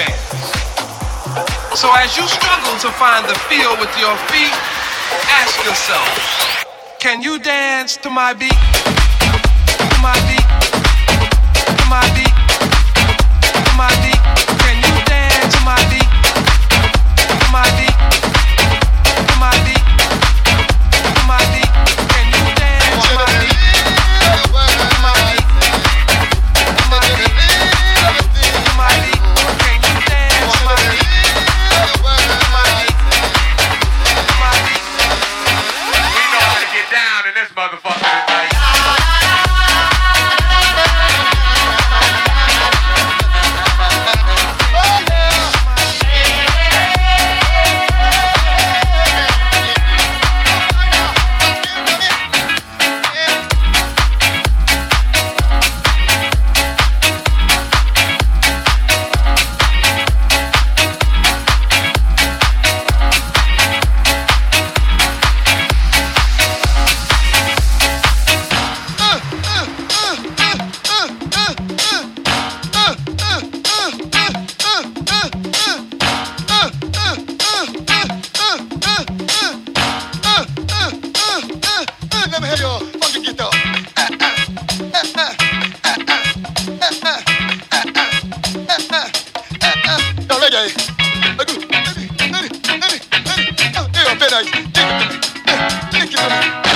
chance. So as you struggle to find the feel with your feet, ask yourself, can you dance to my beat? Take give it to me. It tonight.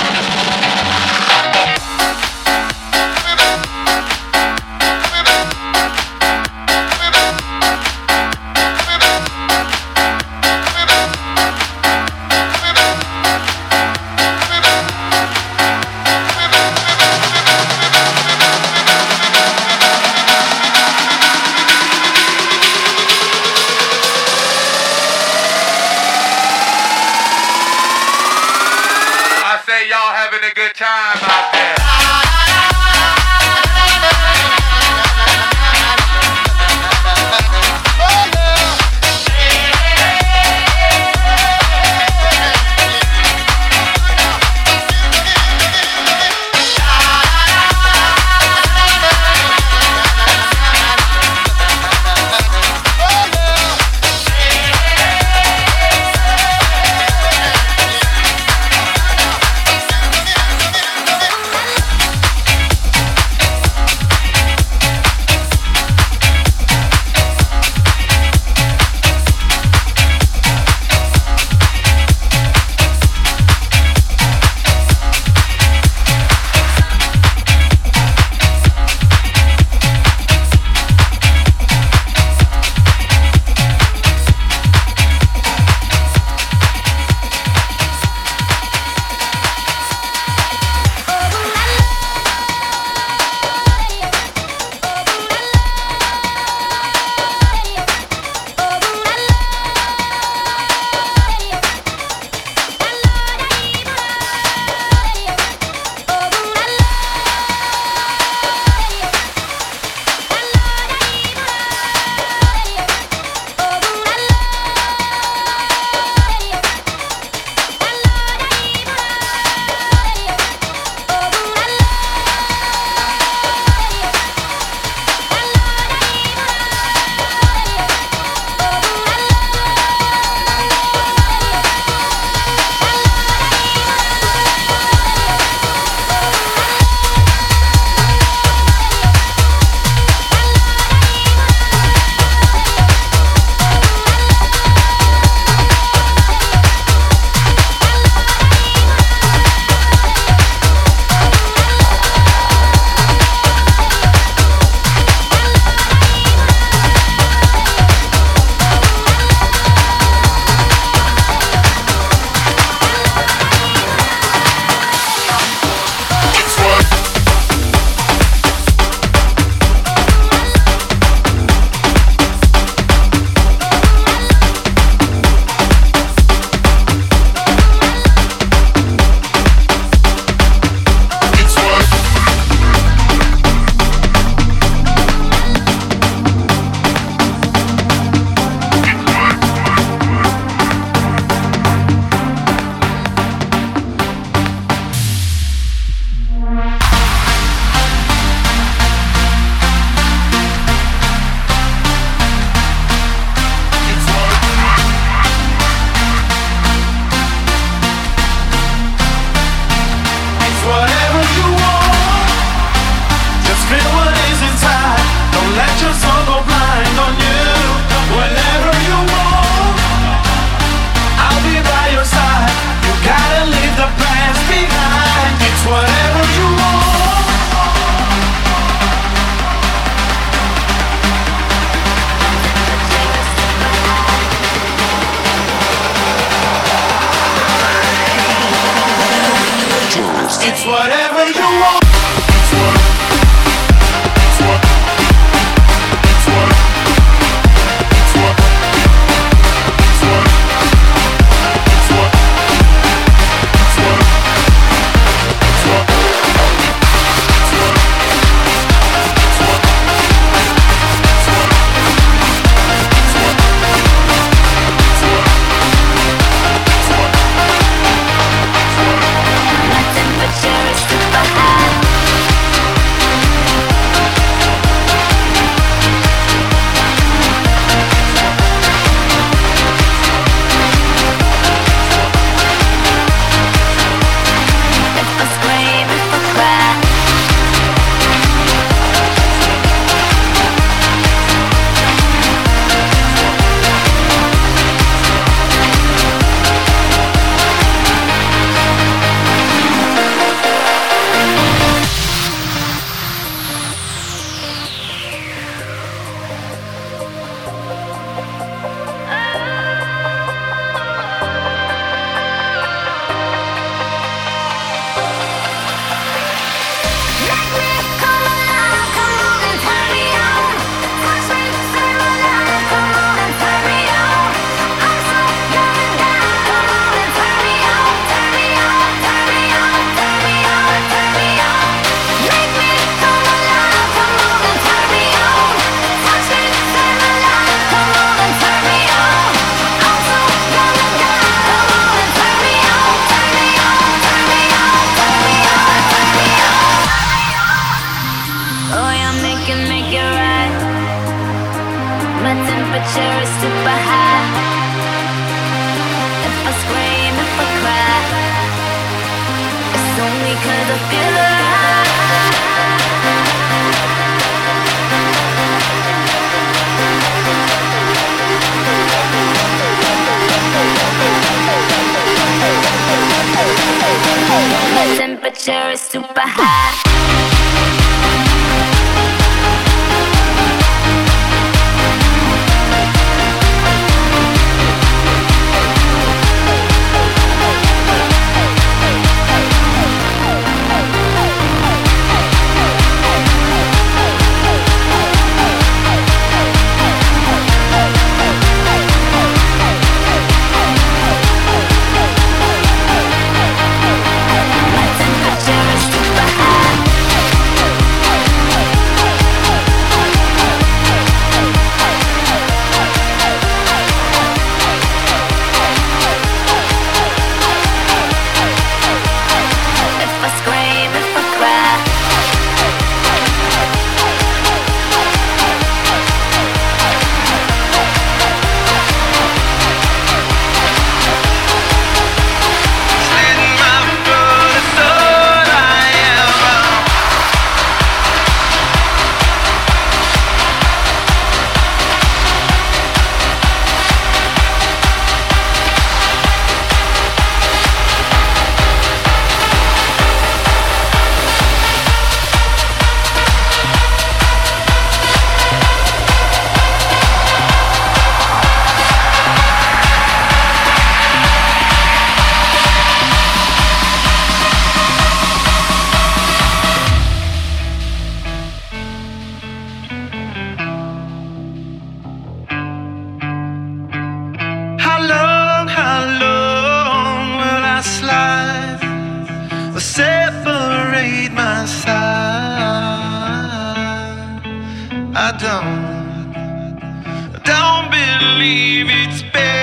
down. Don't believe it's better.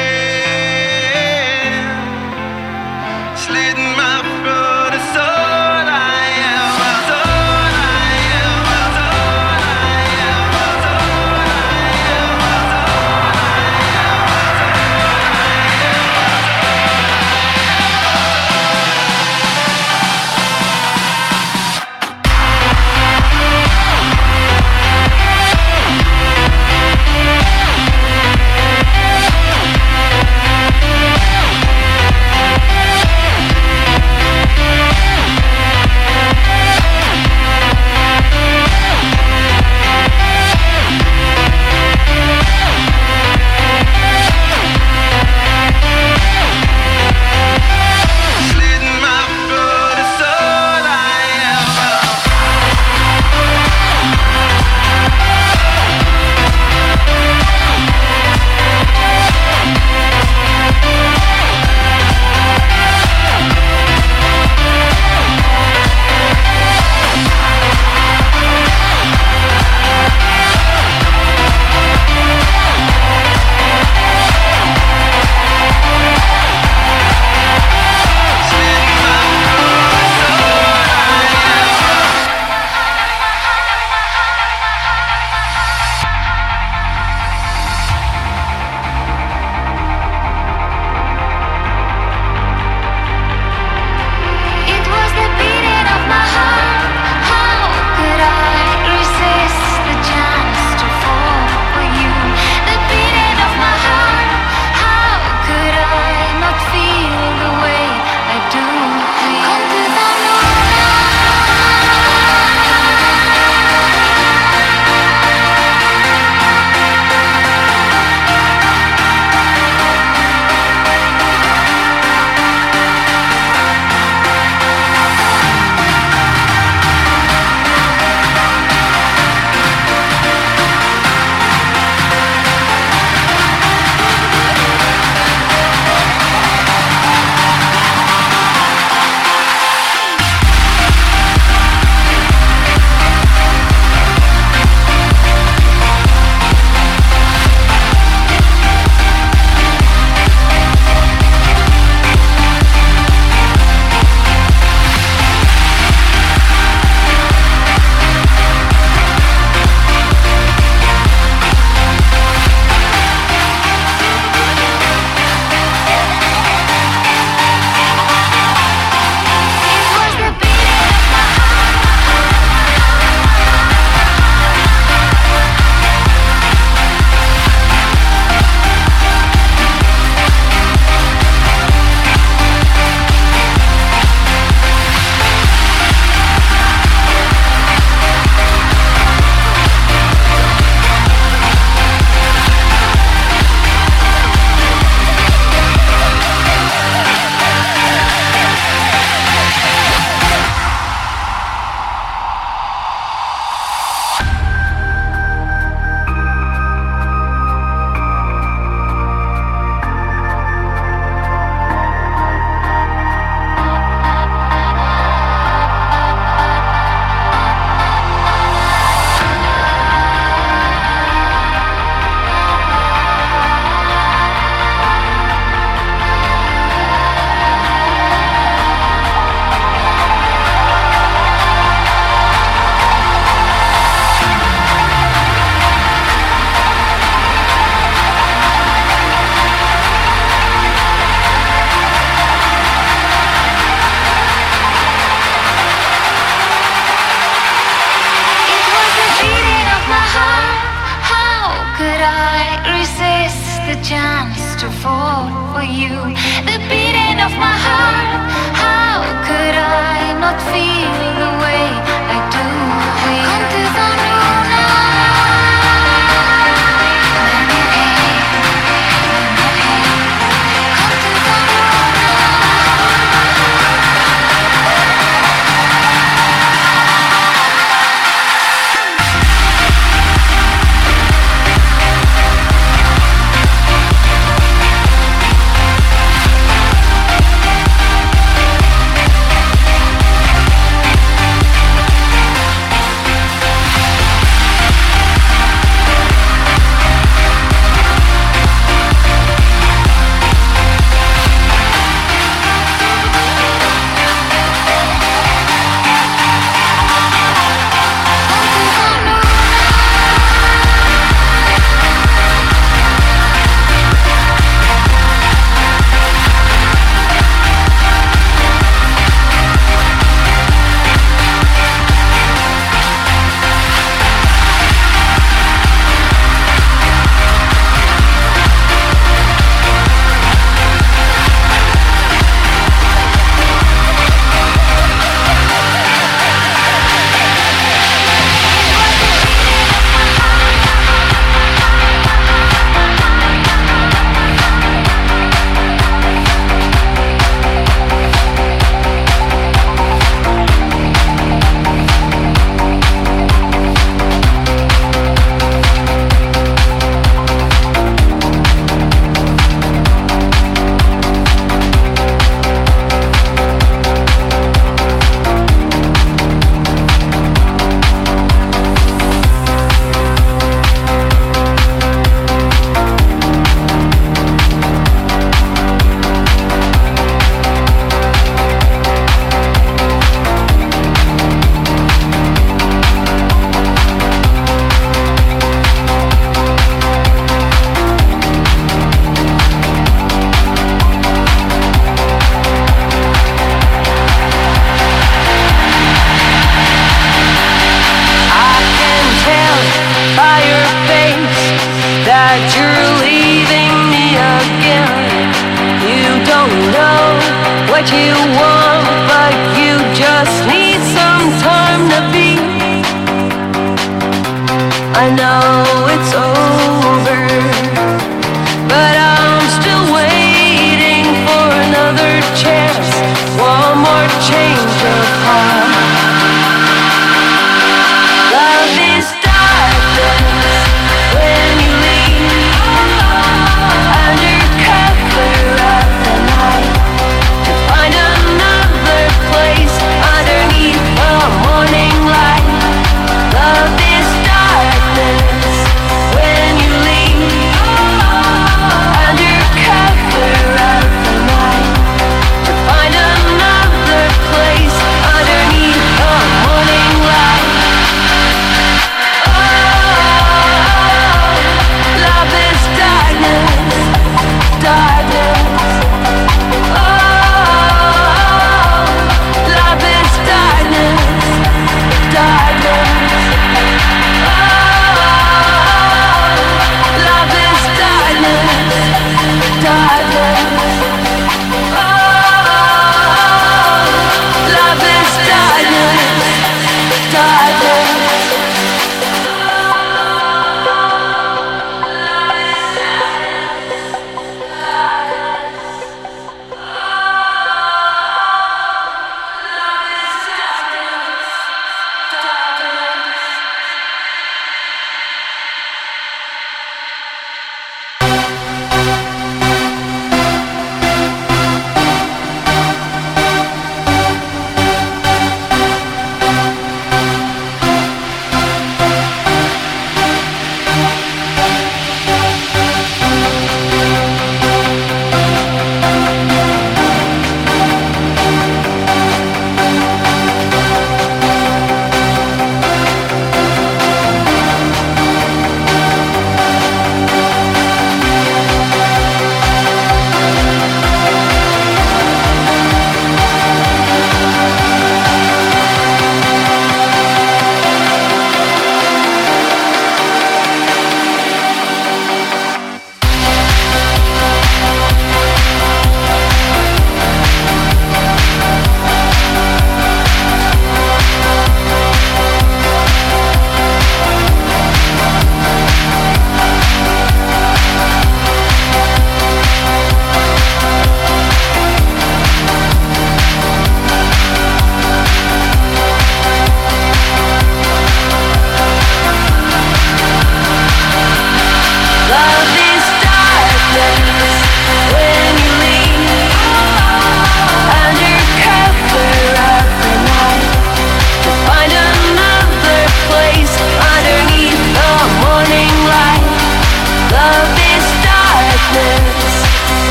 Yeah.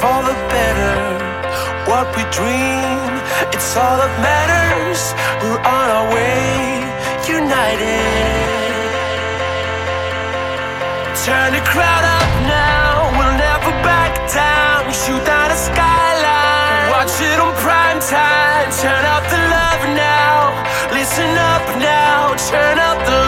for the better. What we dream, it's all that matters. We're on our way, united. Turn the crowd up now, we'll never back down. We shoot down a skyline, watch it on prime time. Turn up the love now, listen up now, turn up the